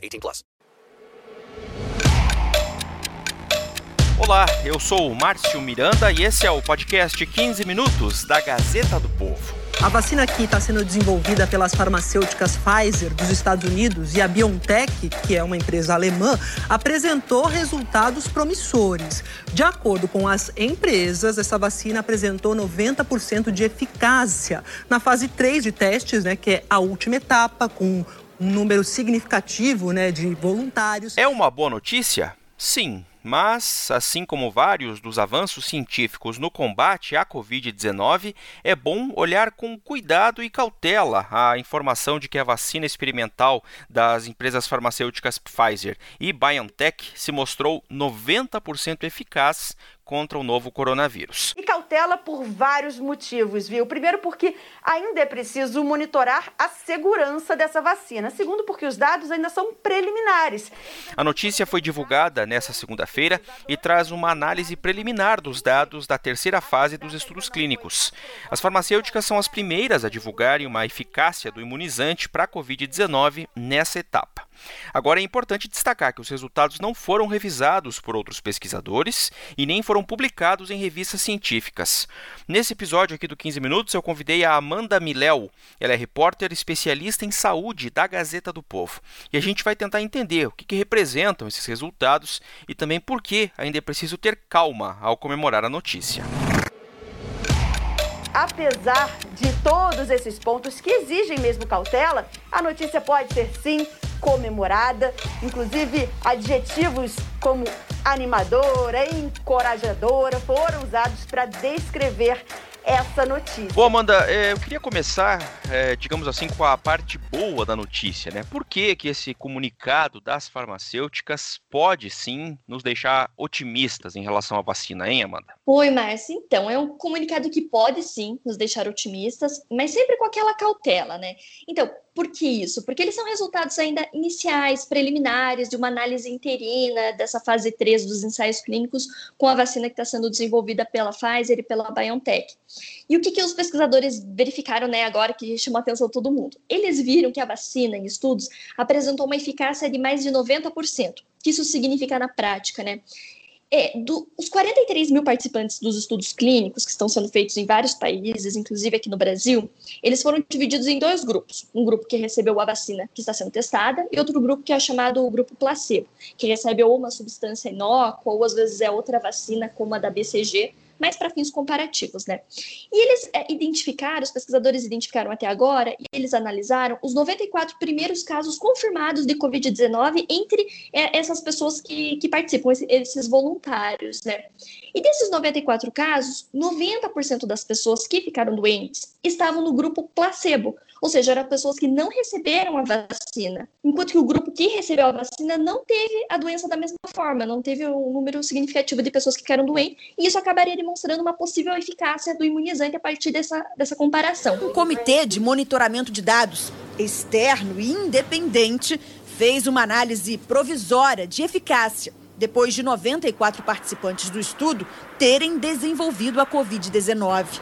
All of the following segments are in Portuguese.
18 plus. Olá, eu sou o Márcio Miranda e esse é o podcast 15 Minutos da Gazeta do Povo. A vacina que está sendo desenvolvida pelas farmacêuticas Pfizer dos Estados Unidos e a BioNTech, que é uma empresa alemã, apresentou resultados promissores. De acordo com as empresas, essa vacina apresentou 90% de eficácia na fase 3 de testes, né, que é a última etapa, com um número significativo né, de voluntários. É uma boa notícia? Sim, mas, assim como vários dos avanços científicos no combate à Covid-19, é bom olhar com cuidado e cautela a informação de que a vacina experimental das empresas farmacêuticas Pfizer e BioNTech se mostrou 90% eficaz contra o novo coronavírus. E cautela por vários motivos, viu? Primeiro, porque ainda é preciso monitorar a segurança dessa vacina. Segundo, porque os dados ainda são preliminares. A notícia foi divulgada nesta segunda-feira e traz uma análise preliminar dos dados da terceira fase dos estudos clínicos. As farmacêuticas são as primeiras a divulgarem uma eficácia do imunizante para a Covid-19 nessa etapa. Agora é importante destacar que os resultados não foram revisados por outros pesquisadores e nem foram publicados em revistas científicas. Nesse episódio aqui do 15 Minutos, eu convidei a Amanda Miléu. Ela é repórter especialista em saúde da Gazeta do Povo. E a gente vai tentar entender o que, que representam esses resultados e também por que ainda é preciso ter calma ao comemorar a notícia. Apesar de todos esses pontos que exigem mesmo cautela, a notícia pode ser sim comemorada, inclusive adjetivos como animadora, encorajadora foram usados para descrever essa notícia. Bom, Amanda, é, eu queria começar, é, digamos assim, com a parte boa da notícia, né? Por que, que esse comunicado das farmacêuticas pode sim nos deixar otimistas em relação à vacina, hein, Amanda? Oi, Márcia. Então, é um comunicado que pode sim nos deixar otimistas, mas sempre com aquela cautela, né? Então, por que isso? Porque eles são resultados ainda iniciais, preliminares, de uma análise interina dessa fase 3 dos ensaios clínicos com a vacina que está sendo desenvolvida pela Pfizer e pela BioNTech. E o que, que os pesquisadores verificaram né, agora que chamou a atenção de todo mundo? Eles viram que a vacina, em estudos, apresentou uma eficácia de mais de 90%. O que isso significa na prática, né? É, do, os 43 mil participantes dos estudos clínicos que estão sendo feitos em vários países, inclusive aqui no Brasil, eles foram divididos em dois grupos. Um grupo que recebeu a vacina que está sendo testada e outro grupo que é chamado o grupo placebo, que recebe ou uma substância inócua ou às vezes é outra vacina, como a da BCG, mas para fins comparativos, né? E eles é, identificaram, os pesquisadores identificaram até agora, e eles analisaram os 94 primeiros casos confirmados de Covid-19 entre é, essas pessoas que, que participam, esses voluntários, né? E desses 94 casos, 90% das pessoas que ficaram doentes estavam no grupo placebo, ou seja, eram pessoas que não receberam a vacina, enquanto que o grupo que recebeu a vacina não teve a doença da mesma forma, não teve um número significativo de pessoas que ficaram doentes, e isso acabaria demonstrando uma possível eficácia do imunizante a partir dessa, dessa comparação. Um comitê de monitoramento de dados externo e independente fez uma análise provisória de eficácia depois de 94 participantes do estudo terem desenvolvido a Covid-19.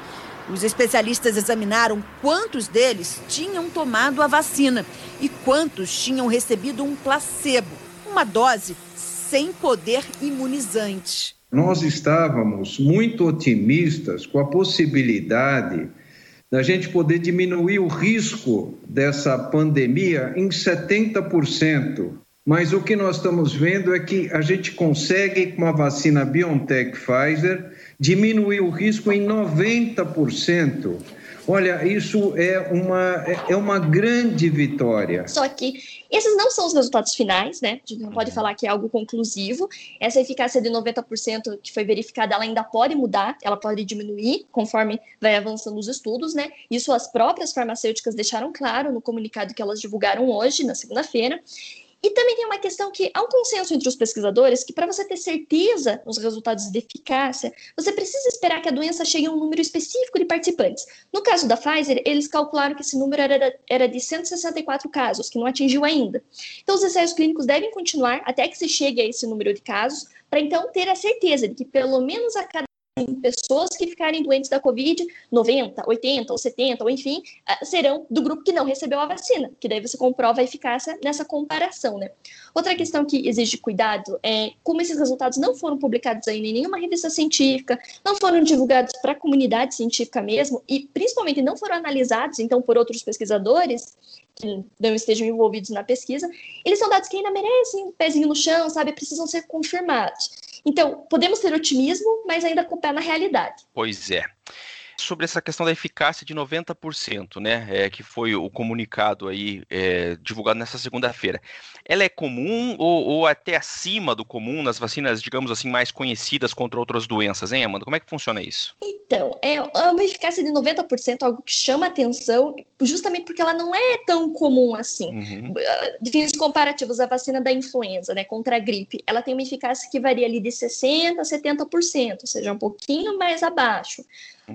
Os especialistas examinaram quantos deles tinham tomado a vacina e quantos tinham recebido um placebo, uma dose sem poder imunizante. Nós estávamos muito otimistas com a possibilidade da gente poder diminuir o risco dessa pandemia em 70%. Mas o que nós estamos vendo é que a gente consegue, com a vacina BioNTech Pfizer, diminuir o risco em 90%. Olha, isso é uma, é uma grande vitória. Só que esses não são os resultados finais, né? A gente não pode falar que é algo conclusivo. Essa eficácia de 90% que foi verificada, ela ainda pode mudar, ela pode diminuir conforme vai avançando os estudos, né? Isso as próprias farmacêuticas deixaram claro no comunicado que elas divulgaram hoje, na segunda-feira. E também tem uma questão que há um consenso entre os pesquisadores que para você ter certeza nos resultados de eficácia, você precisa esperar que a doença chegue a um número específico de participantes. No caso da Pfizer, eles calcularam que esse número era, era de 164 casos, que não atingiu ainda. Então, os ensaios clínicos devem continuar até que se chegue a esse número de casos, para então ter a certeza de que pelo menos a cada pessoas que ficarem doentes da Covid, 90, 80 ou 70, ou enfim, ah, serão do grupo que não recebeu a vacina, que daí você comprova a eficácia nessa comparação, né? Outra questão que exige cuidado é como esses resultados não foram publicados ainda em nenhuma revista científica, não foram divulgados para a comunidade científica mesmo, e principalmente não foram analisados, então, por outros pesquisadores, que não estejam envolvidos na pesquisa, eles são dados que ainda merecem um pezinho no chão, sabe? Precisam ser confirmados. Então, podemos ter otimismo, mas ainda com o pé na realidade. Pois é sobre essa questão da eficácia de 90%, né, é, que foi o comunicado aí é, divulgado nessa segunda-feira. Ela é comum ou, ou, até acima do comum nas vacinas, digamos assim, mais conhecidas contra outras doenças, hein, Amanda? Como é que funciona isso? Então, é uma eficácia de 90%, algo que chama atenção, justamente porque ela não é tão comum assim. Uhum. De fins comparativos, a vacina da influenza, né, contra a gripe, ela tem uma eficácia que varia ali de 60% a 70%, ou seja, um pouquinho mais abaixo.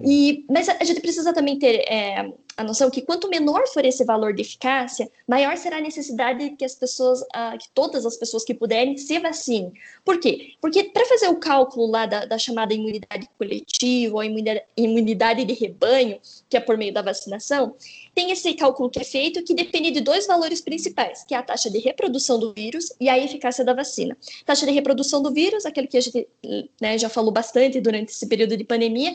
E, mas a gente precisa também ter é, a noção que quanto menor for esse valor de eficácia, maior será a necessidade que as pessoas, uh, que todas as pessoas que puderem se vacinem. Por quê? Porque para fazer o cálculo lá da, da, chamada imunidade coletiva ou imunidade, imunidade de rebanho, que é por meio da vacinação, tem esse cálculo que é feito que depende de dois valores principais, que é a taxa de reprodução do vírus e a eficácia da vacina. Taxa de reprodução do vírus, aquele que a gente né, já falou bastante durante esse período de pandemia,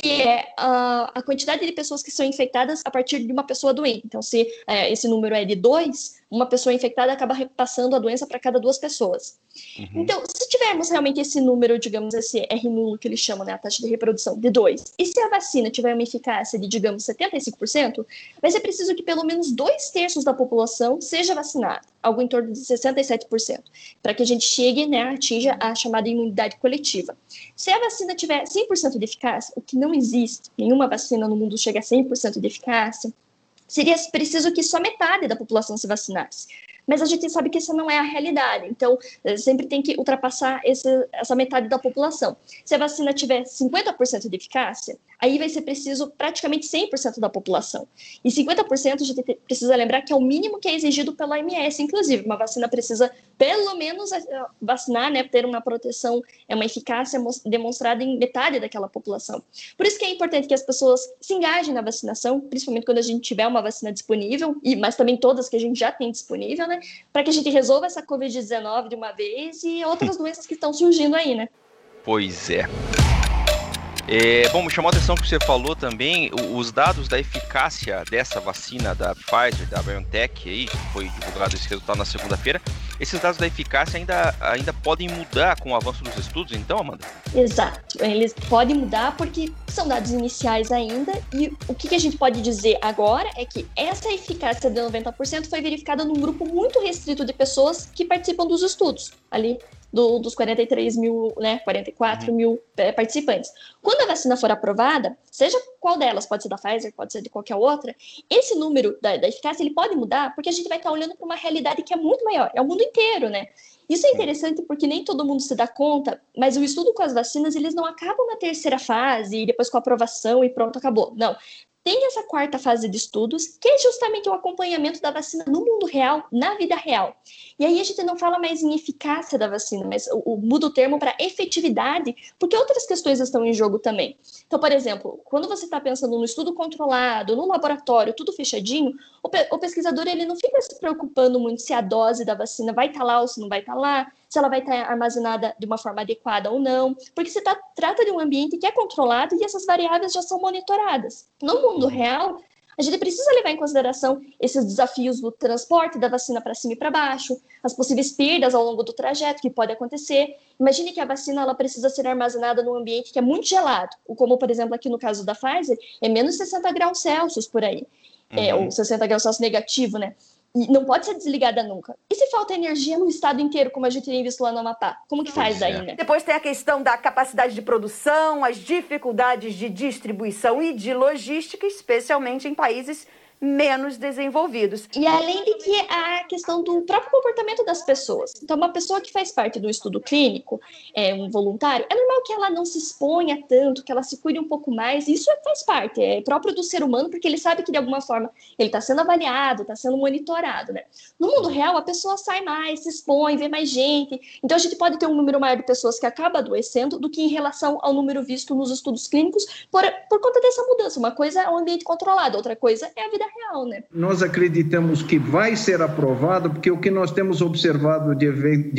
que é a, a quantidade de pessoas que são infectadas a partir de uma pessoa doente. Então, se é, esse número é de dois, uma pessoa infectada acaba repassando a doença para cada duas pessoas. Uhum. Então, se tivermos realmente esse número, digamos, esse R nulo que eles chamam, né, a taxa de reprodução, de 2, e se a vacina tiver uma eficácia de, digamos, 75%, vai ser preciso que pelo menos dois terços da população seja vacinada, algo em torno de 67%, para que a gente chegue, né, atinja a chamada imunidade coletiva. Se a vacina tiver 100% de eficácia, o que não existe, nenhuma vacina no mundo chega a 100% de eficácia, seria preciso que só metade da população se vacinasse. Mas a gente sabe que essa não é a realidade, então eh, sempre tem que ultrapassar esse, essa metade da população. Se a vacina tiver 50% de eficácia, aí vai ser preciso praticamente 100% da população. E 50% a gente precisa lembrar que é o mínimo que é exigido pela OMS, inclusive. Uma vacina precisa, pelo menos, eh, vacinar, né, ter uma proteção, é uma eficácia demonstrada em metade daquela população. Por isso que é importante que as pessoas se engajem na vacinação, principalmente quando a gente tiver uma vacina disponível, e mas também todas que a gente já tem disponível, né, para que a gente resolva essa Covid-19 de uma vez e outras doenças que estão surgindo aí, né? Pois é. É, bom, me chamou a atenção que você falou também, os dados da eficácia dessa vacina da Pfizer, da BioNTech, aí, foi divulgado esse resultado na segunda-feira, esses dados da eficácia ainda, ainda podem mudar com o avanço dos estudos, então, Amanda? Exato, eles podem mudar porque são dados iniciais ainda, e o que, que a gente pode dizer agora é que essa eficácia de 90% foi verificada num grupo muito restrito de pessoas que participam dos estudos, ali do, dos 43 mil, né, 44 uhum. mil é, participantes. Quando a vacina for aprovada, seja qual delas, pode ser da Pfizer, pode ser de qualquer outra, esse número da, da eficácia ele pode mudar porque a gente vai estar olhando para uma realidade que é muito maior, é o mundo inteiro, né? Isso é interessante porque nem todo mundo se dá conta, mas o estudo com as vacinas, eles não acabam na terceira fase e depois com a aprovação e pronto, acabou. Não tem essa quarta fase de estudos, que é justamente o acompanhamento da vacina no mundo real, na vida real. E aí a gente não fala mais em eficácia da vacina, mas o, o muda o termo para efetividade, porque outras questões estão em jogo também. Então, por exemplo, quando você está pensando no estudo controlado, no laboratório, tudo fechadinho, o, o, pesquisador ele não fica se preocupando muito se a dose da vacina vai estar tá lá ou se não vai estar tá lá, se ela vai estar armazenada de uma forma adequada ou não, porque se tá, trata de um ambiente que é controlado e essas variáveis já são monitoradas. No mundo real, a gente precisa levar em consideração esses desafios do transporte da vacina para cima e para baixo, as possíveis perdas ao longo do trajeto que pode acontecer. Imagine que a vacina ela precisa ser armazenada num ambiente que é muito gelado, como por exemplo aqui no caso da Pfizer, é menos 60 graus Celsius por aí, é, uhum. é, ou 60 graus Celsius negativo, né? Não pode ser desligada nunca. E se falta energia no estado inteiro, como a gente tem visto lá no Amapá? Como que faz daí, né? Depois tem a questão da capacidade de produção, as dificuldades de distribuição e de logística, especialmente em países menos desenvolvidos. E além de que a questão do próprio comportamento das pessoas. Então, uma pessoa que faz parte do estudo clínico, é um voluntário, é normal que ela não se exponha tanto, que ela se cuide um pouco mais. Isso faz parte, é próprio do ser humano, porque ele sabe que de alguma forma ele está sendo avaliado, está sendo monitorado, né? No mundo real, a pessoa sai mais, se expõe, vê mais gente. Então, a gente pode ter um número maior de pessoas que acaba adoecendo do que em relação ao número visto nos estudos clínicos por, por conta dessa mudança. Uma coisa é o ambiente controlado, outra coisa é a vida real, né? Nós acreditamos que vai ser aprovado, porque o que nós temos observado de,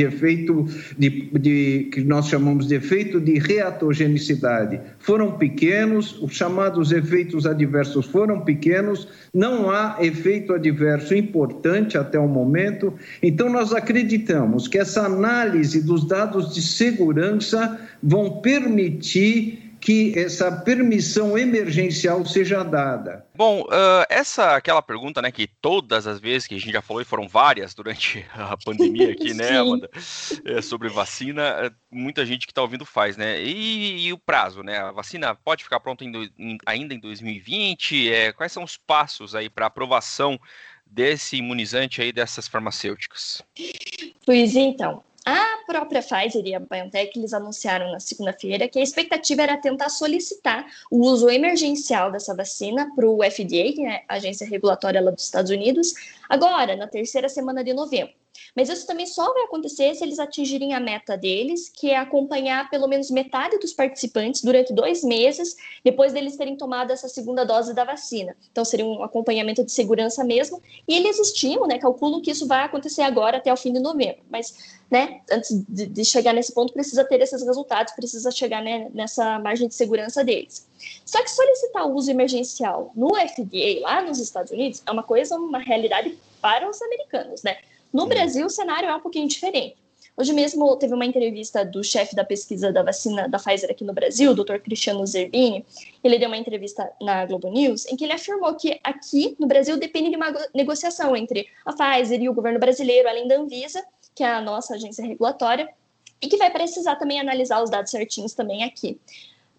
efeito, de, de, que nós chamamos de efeito de reatogenicidade, foram pequenos, os chamados efeitos adversos foram pequenos, não há efeito adverso importante até o momento, então nós acreditamos que essa análise dos dados de segurança vão permitir que essa permissão emergencial seja dada? Bom, uh, essa aquela pergunta, né, que todas as vezes que a gente já falou, e foram várias durante a pandemia aqui, né, Amanda, é, sobre vacina, é, muita gente que está ouvindo faz, né? E, e, o prazo, né? A vacina pode ficar pronta em, em, ainda em 2020? É, quais são os passos aí para aprovação desse imunizante aí dessas farmacêuticas? Pois então, a própria Pfizer e a BioNTech eles anunciaram na segunda-feira que a expectativa era tentar solicitar o uso emergencial dessa vacina para o FDA, que é a agência regulatória lá dos Estados Unidos, agora, na terceira semana de novembro. Mas isso também só vai acontecer se eles atingirem a meta deles, que é acompanhar pelo menos metade dos participantes durante dois meses, depois deles terem tomado essa segunda dose da vacina. Então, seria um acompanhamento de segurança mesmo. E eles estimam, né, calculam que isso vai acontecer agora até o fim de novembro. Mas, né, antes de, de chegar nesse ponto, precisa ter esses resultados, precisa chegar né, nessa margem de segurança deles. Só que solicitar o uso emergencial no FDA, lá nos Estados Unidos, é uma coisa, uma realidade para os americanos, né? No Brasil, o cenário é um pouquinho diferente. Hoje mesmo teve uma entrevista do chefe da pesquisa da vacina da Pfizer aqui no Brasil, o Dr. Cristiano Zerbini. Ele deu uma entrevista na Globo News em que ele afirmou que aqui no Brasil depende de uma negociação entre a Pfizer e o governo brasileiro, além da Anvisa, que é a nossa agência regulatória, e que vai precisar também analisar os dados certinhos também aqui.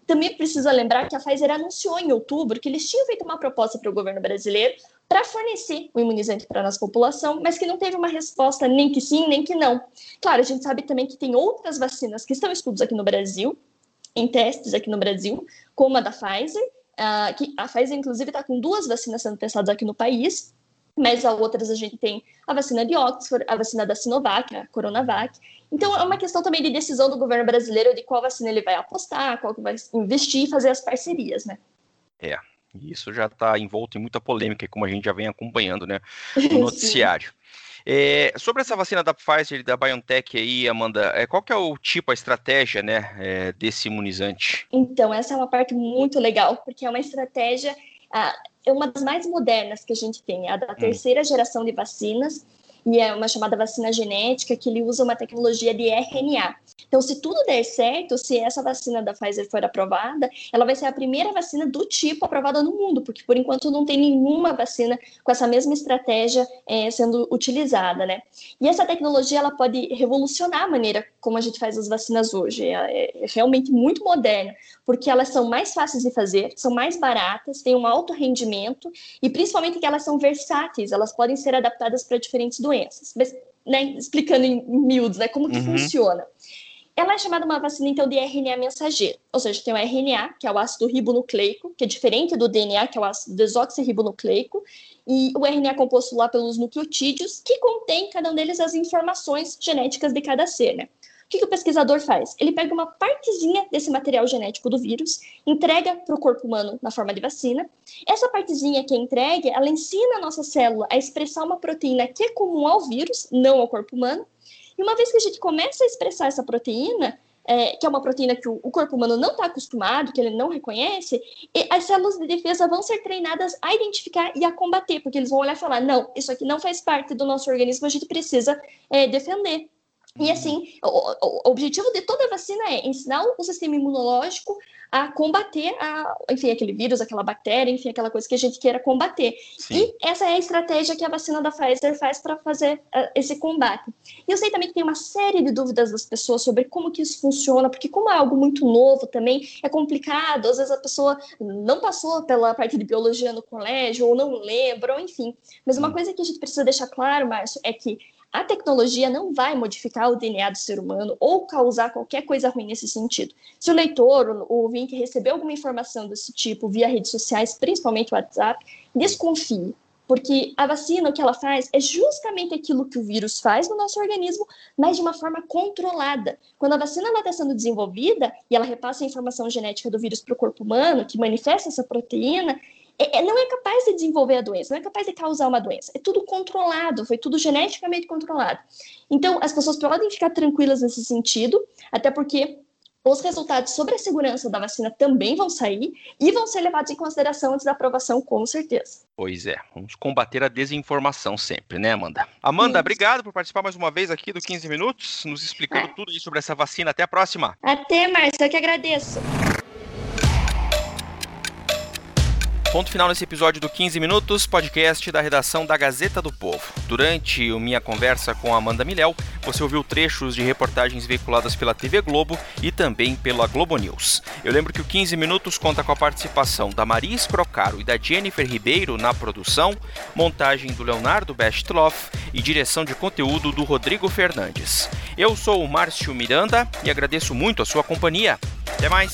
Também precisa lembrar que a Pfizer anunciou em outubro que eles tinham feito uma proposta para o governo brasileiro para fornecer o imunizante para a nossa população, mas que não teve uma resposta nem que sim, nem que não. Claro, a gente sabe também que tem outras vacinas que estão em estudos aqui no Brasil, em testes aqui no Brasil, como a da Pfizer, uh, que a Pfizer, inclusive, está com duas vacinas sendo testadas aqui no país, mas a outras a gente tem a vacina de Oxford, a vacina da Sinovac, a Coronavac. Então, é uma questão também de decisão do governo brasileiro de qual vacina ele vai apostar, qual que vai investir e fazer as parcerias, né? É, e isso já está envolto em muita polêmica, como a gente já vem acompanhando, né, no noticiário. É, sobre essa vacina da Pfizer e da BioNTech aí, Amanda, é, qual que é o tipo, a estratégia, né, é, desse imunizante? Então, essa é uma parte muito legal, porque é uma estratégia, ah, é uma das mais modernas que a gente tem, a da hum. terceira geração de vacinas, e é uma chamada vacina genética, que ele usa uma tecnologia de RNA. Então, se tudo der certo, se essa vacina da Pfizer for aprovada, ela vai ser a primeira vacina do tipo aprovada no mundo, porque por enquanto não tem nenhuma vacina com essa mesma estratégia é, sendo utilizada, né? E essa tecnologia ela pode revolucionar a maneira como a gente faz as vacinas hoje. É, é realmente muito moderna, porque elas são mais fáceis de fazer, são mais baratas, têm um alto rendimento e principalmente que elas são versáteis, elas podem ser adaptadas para diferentes doenças. Mas, né, explicando em miúdos, né, como que uhum. funciona. Ela é chamada uma vacina, então, de RNA mensageiro. Ou seja, tem o RNA, que é o ácido ribonucleico, que é diferente do DNA, que é o ácido desoxirribonucleico, e o RNA é composto lá pelos nucleotídeos, que contém, cada um deles, as informações genéticas de cada ser, né? O que, que o pesquisador faz? Ele pega uma partezinha desse material genético do vírus, entrega para o corpo humano na forma de vacina. Essa partezinha que é entregue, ela ensina a nossa célula a expressar uma proteína que é comum ao vírus, não ao corpo humano, e uma vez que a gente começa a expressar essa proteína, é, que é uma proteína que o, o corpo humano não está acostumado, que ele não reconhece, as células de defesa vão ser treinadas a identificar e a combater, porque eles vão olhar e falar: não, isso aqui não faz parte do nosso organismo, a gente precisa é, defender. E assim, o, o, objetivo de toda vacina é ensinar o sistema imunológico a combater a, enfim, aquele vírus, aquela bactéria, enfim, aquela coisa que a gente queira combater. Sim. E essa é a estratégia que a vacina da Pfizer faz para fazer uh, esse combate. E eu sei também que tem uma série de dúvidas das pessoas sobre como que isso funciona, porque como é algo muito novo também, é complicado, às vezes a pessoa não passou pela parte de biologia no colégio, ou não lembra, ou enfim. Mas uma coisa que a gente precisa deixar claro, Márcio, é que a tecnologia não vai modificar o DNA do ser humano ou causar qualquer coisa ruim nesse sentido. Se o leitor, o ouvinte, recebeu alguma informação desse tipo via redes sociais, principalmente o WhatsApp, desconfie, porque a vacina, o que ela faz, é justamente aquilo que o vírus faz no nosso organismo, mas de uma forma controlada. Quando a vacina está sendo desenvolvida e ela repassa a informação genética do vírus para o corpo humano, que manifesta essa proteína, é, é, não é capaz de desenvolver a doença, não é capaz de causar uma doença. É tudo controlado, foi tudo geneticamente controlado. Então, as pessoas podem ficar tranquilas nesse sentido, até porque os resultados sobre a segurança da vacina também vão sair e vão ser levados em consideração antes da aprovação, com certeza. Pois é, vamos combater a desinformação sempre, né, Amanda? Amanda, Sim. obrigado por participar mais uma vez aqui do 15 Minutos, nos explicando é. tudo sobre essa vacina. Até a próxima. Até, Márcia, eu que agradeço. Ponto final nesse episódio do 15 Minutos, podcast da redação da Gazeta do Povo. Durante minha conversa com Amanda Milhel, você ouviu trechos de reportagens veiculadas pela TV Globo e também pela Globo News. Eu lembro que o 15 Minutos conta com a participação da Maris Procaro e da Jennifer Ribeiro na produção, montagem do Leonardo Bestloff e direção de conteúdo do Rodrigo Fernandes. Eu sou o Márcio Miranda e agradeço muito a sua companhia. Até mais!